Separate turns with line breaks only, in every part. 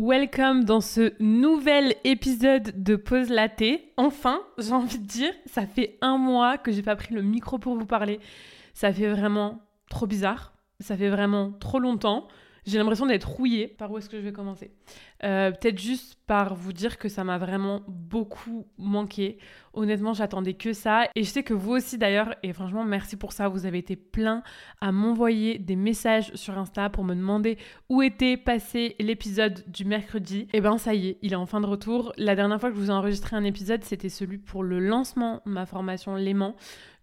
Welcome dans ce nouvel épisode de Pause Laté. Enfin, j'ai envie de dire, ça fait un mois que j'ai pas pris le micro pour vous parler. Ça fait vraiment trop bizarre. Ça fait vraiment trop longtemps. J'ai l'impression d'être rouillée. Par où est-ce que je vais commencer? Euh, Peut-être juste par vous dire que ça m'a vraiment beaucoup manqué. Honnêtement, j'attendais que ça. Et je sais que vous aussi d'ailleurs, et franchement, merci pour ça. Vous avez été plein à m'envoyer des messages sur Insta pour me demander où était passé l'épisode du mercredi. Et eh ben ça y est, il est en fin de retour. La dernière fois que je vous ai enregistré un épisode, c'était celui pour le lancement de ma formation Léman,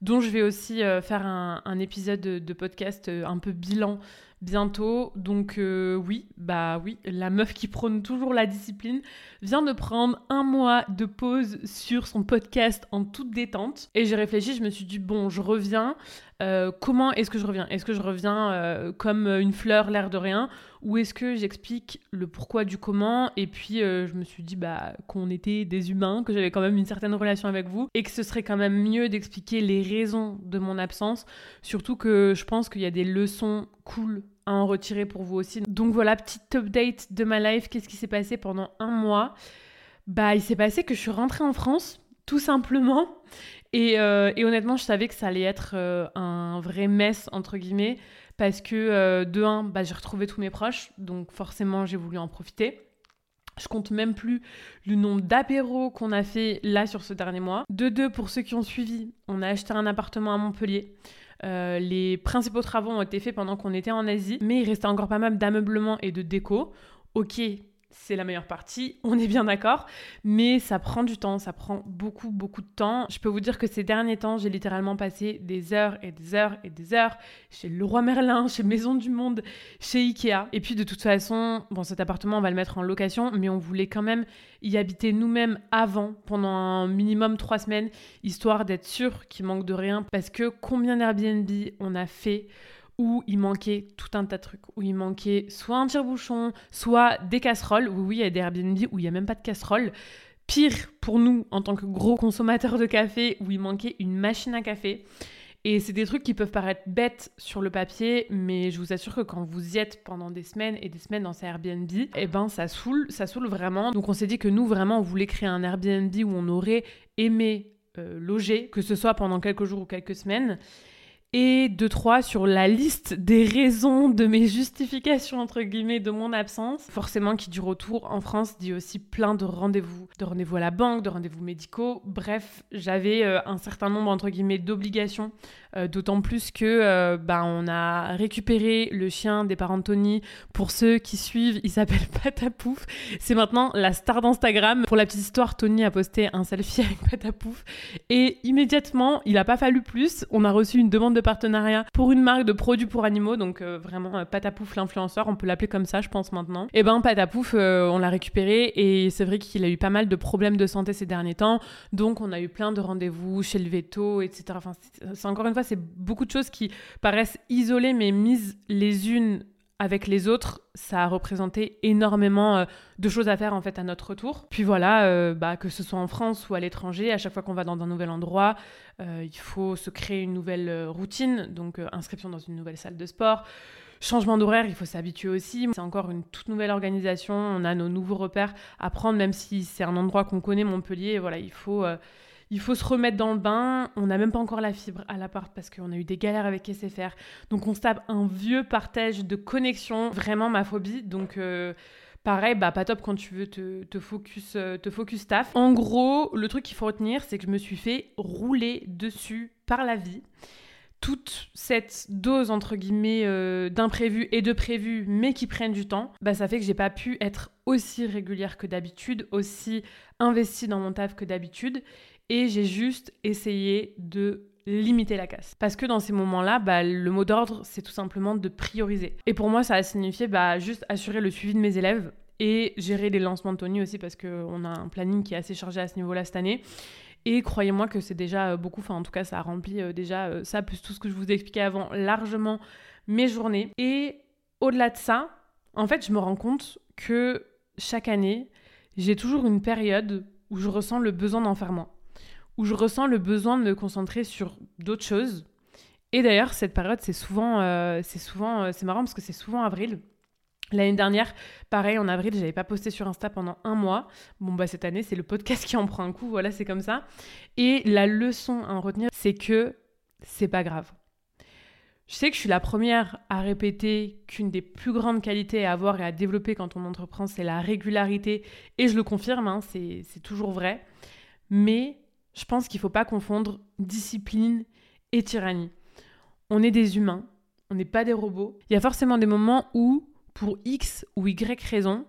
dont je vais aussi euh, faire un, épisode de, podcast euh, un peu bilan bientôt. Donc euh, oui, bah oui, la meuf qui prône toujours la discipline vient de prendre un mois de pause sur son podcast en toute détente. Et j'ai réfléchi, je me suis dit, bon, je reviens. Euh, comment est-ce que je reviens? Est-ce que je reviens euh, comme une fleur, l'air de rien? Ou est-ce que j'explique le pourquoi du comment? Et puis je me suis dit bah, qu'on était des humains, que j'avais quand même une certaine relation avec vous, et que ce serait quand même mieux d'expliquer les raisons de mon absence. Surtout que je pense qu'il y a des leçons cool à en retirer pour vous aussi. Donc voilà, petite update de ma life. Qu'est-ce qui s'est passé pendant un mois? Bah, il s'est passé que je suis rentrée en France, tout simplement. Et, euh, honnêtement, je savais que ça allait être euh, un vrai mess, entre guillemets, parce que euh, de un, bah, j'ai retrouvé tous mes proches, donc forcément, j'ai voulu en profiter. Je compte même plus le nombre d'apéros qu'on a fait là sur ce dernier mois. De deux, pour ceux qui ont suivi, on a acheté un appartement à Montpellier. Les principaux travaux ont été faits pendant qu'on était en Asie, mais il restait encore pas mal d'ameublement et de déco. Ok, c'est la meilleure partie, on est bien d'accord, mais ça prend du temps, ça prend beaucoup, beaucoup de temps. Je peux vous dire que ces derniers temps, j'ai littéralement passé des heures et des heures et des heures chez Leroy Merlin, chez Maison du Monde, chez Ikea. Et puis de toute façon, bon, cet appartement, on va le mettre en location, mais on voulait quand même y habiter nous-mêmes avant, pendant un minimum trois semaines, histoire d'être sûr qu'il manque de rien, parce que combien d'Airbnb on a fait où il manquait tout un tas de trucs, où il manquait soit un tire-bouchon, soit des casseroles. Oui, oui, il y a des Airbnb où il n'y a même pas de casserole. Pire pour nous, en tant que gros consommateurs de café, où il manquait une machine à café. Et c'est des trucs qui peuvent paraître bêtes sur le papier, mais je vous assure que quand vous y êtes pendant des semaines et des semaines dans ces Airbnb, eh ben ça saoule, ça saoule vraiment. Donc on s'est dit que nous vraiment on voulait créer un Airbnb où on aurait aimé euh, loger, que ce soit pendant quelques jours ou quelques semaines et deux, trois sur la liste des raisons de mes justifications, entre guillemets, de mon absence. Forcément, qui du retour en France dit aussi plein de rendez-vous, de rendez-vous à la banque, de rendez-vous médicaux. Bref, j'avais euh, un certain nombre, entre guillemets, d'obligations euh, d'autant plus que euh, bah, on a récupéré le chien des parents de Tony. Pour ceux qui suivent, il s'appelle Patapouf. C'est maintenant la star d'Instagram. Pour la petite histoire, Tony a posté un selfie avec Patapouf. Et immédiatement, il n'a pas fallu plus. On a reçu une demande de partenariat pour une marque de produits pour animaux. Donc euh, vraiment, Patapouf l'influenceur, on peut l'appeler comme ça, je pense maintenant. Et ben Patapouf, on l'a récupéré. Et c'est vrai qu'il a eu pas mal de problèmes de santé ces derniers temps. Donc on a eu plein de rendez-vous chez le veto, etc. Enfin, c'est encore une fois, c'est beaucoup de choses qui paraissent isolées, mais mises les unes avec les autres, ça a représenté énormément euh, de choses à faire en fait à notre retour. Puis voilà, euh, bah, que ce soit en France ou à l'étranger, à chaque fois qu'on va dans un nouvel endroit, euh, il faut se créer une nouvelle routine, donc inscription dans une nouvelle salle de sport. Changement d'horaire, il faut s'habituer aussi. C'est encore une toute nouvelle organisation. On a nos nouveaux repères à prendre, même si c'est un endroit qu'on connaît, Montpellier. Voilà, il faut il faut se remettre dans le bain. On n'a même pas encore la fibre à l'appart parce qu'on a eu des galères avec SFR. Donc on se tape un vieux partage de connexion. Vraiment ma phobie. Donc euh, pareil, bah pas top quand tu veux te, focus, euh, te focus staff. En gros, le truc qu'il faut retenir, c'est que je me suis fait rouler dessus par la vie toute cette dose entre guillemets euh, d'imprévu et de prévu mais qui prennent du temps, bah ça fait que j'ai pas pu être aussi régulière que d'habitude, aussi investie dans mon taf que d'habitude et j'ai juste essayé de limiter la casse. Parce que dans ces moments-là, bah, le mot d'ordre, c'est tout simplement de prioriser. Et pour moi, ça a signifié bah, juste assurer le suivi de mes élèves et gérer les lancements de Tony aussi parce qu'on a un planning qui est assez chargé à ce niveau-là cette année. Et croyez-moi que c'est déjà euh, beaucoup, enfin en tout cas ça a rempli euh, déjà euh, ça, plus tout ce que je vous ai expliqué avant, largement mes journées. Et au-delà de ça, en fait je me rends compte que chaque année, j'ai toujours une période où je ressens le besoin d'en faire moins où je ressens le besoin de me concentrer sur d'autres choses. Et d'ailleurs, cette période, c'est souvent, euh, c'est souvent, euh, c'est marrant parce que c'est souvent avril. L'année dernière, pareil, en avril, j'avais pas posté sur Insta pendant un mois. Bon, bah cette année, c'est le podcast qui en prend un coup, voilà, c'est comme ça. Et la leçon à en retenir, c'est que c'est pas grave. Je sais que je suis la première à répéter qu'une des plus grandes qualités à avoir et à développer quand on entreprend, c'est la régularité. Et je le confirme, hein, c'est toujours vrai. Mais je pense qu'il ne faut pas confondre discipline et tyrannie. On est des humains, on n'est pas des robots. Il y a forcément des moments où, pour X ou Y raison,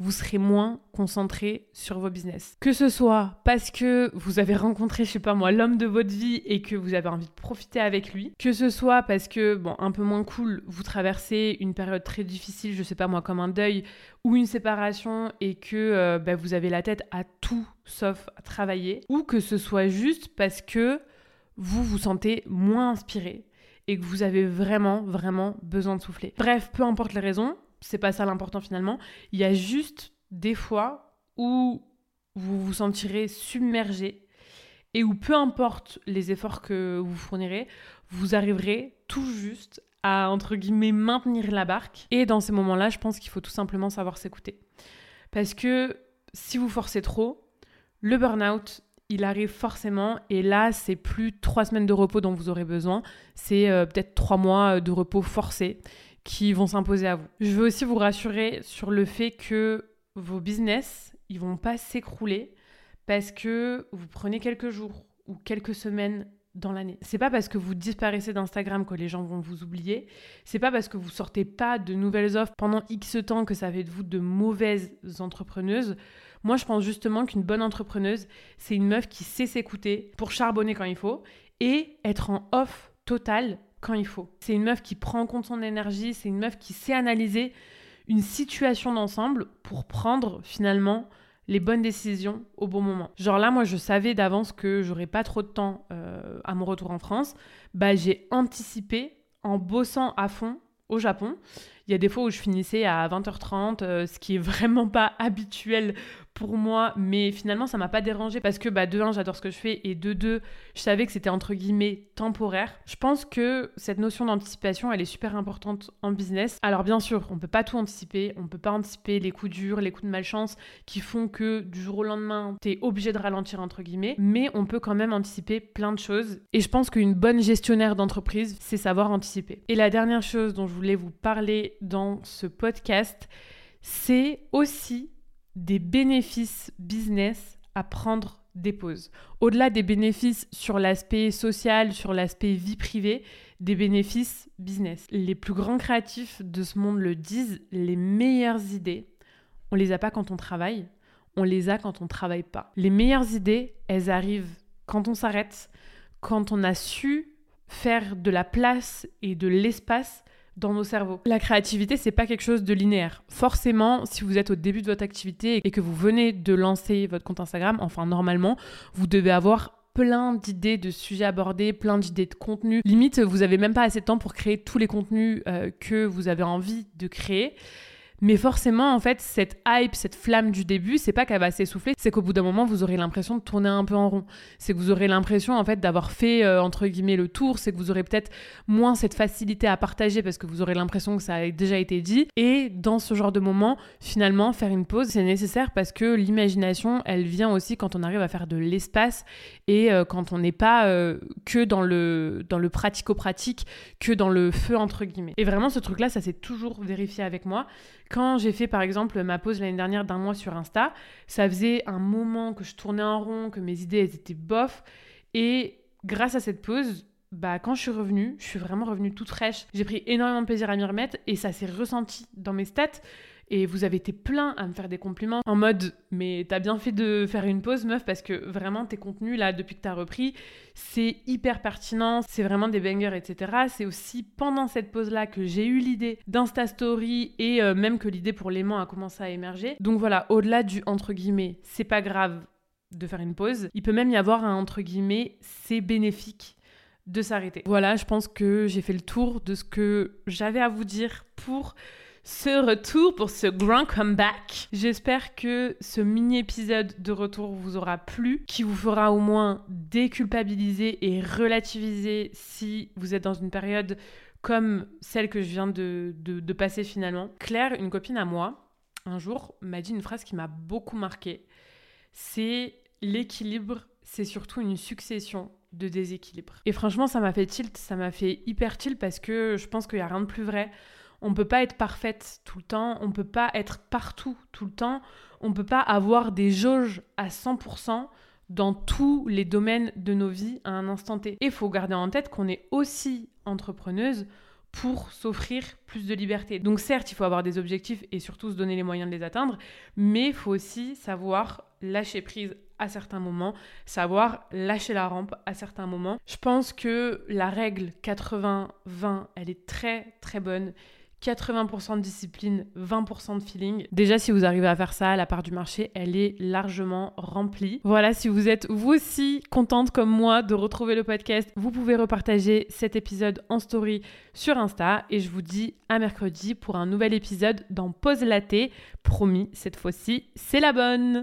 vous serez moins concentré sur vos business. Que ce soit parce que vous avez rencontré, je sais pas moi, l'homme de votre vie et que vous avez envie de profiter avec lui, que ce soit parce que, bon, un peu moins cool, vous traversez une période très difficile, je sais pas moi, comme un deuil ou une séparation et que euh, bah, vous avez la tête à tout sauf à travailler, ou que ce soit juste parce que vous vous sentez moins inspiré et que vous avez vraiment, vraiment besoin de souffler. Bref, peu importe les raisons, c'est pas ça l'important finalement. Il y a juste des fois où vous vous sentirez submergé et où peu importe les efforts que vous fournirez, vous arriverez tout juste à, entre guillemets, maintenir la barque. Et dans ces moments-là, je pense qu'il faut tout simplement savoir s'écouter. Parce que si vous forcez trop, le burn-out, il arrive forcément. Et là, c'est plus trois semaines de repos dont vous aurez besoin, c'est euh, peut-être trois mois de repos forcé qui vont s'imposer à vous. Je veux aussi vous rassurer sur le fait que vos business, ils vont pas s'écrouler parce que vous prenez quelques jours ou quelques semaines dans l'année. C'est pas parce que vous disparaissez d'Instagram que les gens vont vous oublier. C'est pas parce que vous sortez pas de nouvelles offres pendant X temps que ça fait de vous de mauvaises entrepreneuses. Moi, je pense justement qu'une bonne entrepreneuse, c'est une meuf qui sait s'écouter pour charbonner quand il faut et être en off total quand il faut. C'est une meuf qui prend en compte son énergie, c'est une meuf qui sait analyser une situation d'ensemble pour prendre finalement les bonnes décisions au bon moment. Genre là, moi, je savais d'avance que j'aurais pas trop de temps euh, à mon retour en France. Bah, j'ai anticipé en bossant à fond au Japon. Il y a des fois où je finissais à 20h30, euh, ce qui est vraiment pas habituel pour moi, mais finalement ça m'a pas dérangé parce que bah, de un j'adore ce que je fais et de deux je savais que c'était entre guillemets temporaire. Je pense que cette notion d'anticipation elle est super importante en business. Alors bien sûr on peut pas tout anticiper, on peut pas anticiper les coups durs, les coups de malchance qui font que du jour au lendemain tu es obligé de ralentir entre guillemets, mais on peut quand même anticiper plein de choses et je pense qu'une bonne gestionnaire d'entreprise c'est savoir anticiper. Et la dernière chose dont je voulais vous parler dans ce podcast c'est aussi des bénéfices business à prendre des pauses. Au-delà des bénéfices sur l'aspect social, sur l'aspect vie privée, des bénéfices business. Les plus grands créatifs de ce monde le disent, les meilleures idées, on les a pas quand on travaille, on les a quand on travaille pas. Les meilleures idées, elles arrivent quand on s'arrête, quand on a su faire de la place et de l'espace dans nos cerveaux. La créativité, c'est pas quelque chose de linéaire. Forcément, si vous êtes au début de votre activité et que vous venez de lancer votre compte Instagram, enfin normalement, vous devez avoir plein d'idées de sujets abordés, plein d'idées de contenu. Limite, vous avez même pas assez de temps pour créer tous les contenus euh, que vous avez envie de créer. Mais forcément, en fait, cette hype, cette flamme du début, c'est pas qu'elle va s'essouffler, c'est qu'au bout d'un moment, vous aurez l'impression de tourner un peu en rond. C'est que vous aurez l'impression, en fait, d'avoir fait, euh, entre guillemets, le tour. C'est que vous aurez peut-être moins cette facilité à partager parce que vous aurez l'impression que ça a déjà été dit. Et dans ce genre de moment, finalement, faire une pause, c'est nécessaire parce que l'imagination, elle vient aussi quand on arrive à faire de l'espace et euh, quand on n'est pas euh, que dans le, dans le pratico-pratique, que dans le feu, entre guillemets. Et vraiment, ce truc-là, ça s'est toujours vérifié avec moi. Quand j'ai fait par exemple ma pause l'année dernière d'un mois sur Insta, ça faisait un moment que je tournais en rond, que mes idées étaient bof. Et grâce à cette pause, bah, quand je suis revenue, je suis vraiment revenue toute fraîche. J'ai pris énormément de plaisir à m'y remettre et ça s'est ressenti dans mes stats. Et vous avez été plein à me faire des compliments en mode mais t'as bien fait de faire une pause meuf parce que vraiment tes contenus là depuis que t'as repris c'est hyper pertinent, c'est vraiment des bangers etc. C'est aussi pendant cette pause là que j'ai eu l'idée d'Insta Story et euh, même que l'idée pour l'aimant a commencé à émerger. Donc voilà, au-delà du entre guillemets c'est pas grave de faire une pause, il peut même y avoir un entre guillemets c'est bénéfique de s'arrêter. Voilà, je pense que j'ai fait le tour de ce que j'avais à vous dire pour ce retour, pour ce grand comeback. J'espère que ce mini-épisode de retour vous aura plu, qui vous fera au moins déculpabiliser et relativiser si vous êtes dans une période comme celle que je viens de, passer finalement. Claire, une copine à moi, un jour, m'a dit une phrase qui m'a beaucoup marquée. C'est l'équilibre, c'est surtout une succession de déséquilibres. Et franchement, ça m'a fait tilt, ça m'a fait hyper tilt parce que je pense qu'il n'y a rien de plus vrai. On ne peut pas être parfaite tout le temps, on ne peut pas être partout tout le temps, on ne peut pas avoir des jauges à 100% dans tous les domaines de nos vies à un instant T. Et il faut garder en tête qu'on est aussi entrepreneuse pour s'offrir plus de liberté. Donc certes, il faut avoir des objectifs et surtout se donner les moyens de les atteindre, mais il faut aussi savoir lâcher prise à certains moments, savoir lâcher la rampe à certains moments. Je pense que la règle 80-20, elle est très très bonne 80% de discipline, 20% de feeling. Déjà, si vous arrivez à faire ça, la part du marché, elle est largement remplie. Voilà, si vous êtes vous aussi contente comme moi de retrouver le podcast, vous pouvez repartager cet épisode en story sur Insta. Et je vous dis à mercredi pour un nouvel épisode dans Pause Laté. Promis, cette fois-ci, c'est la bonne.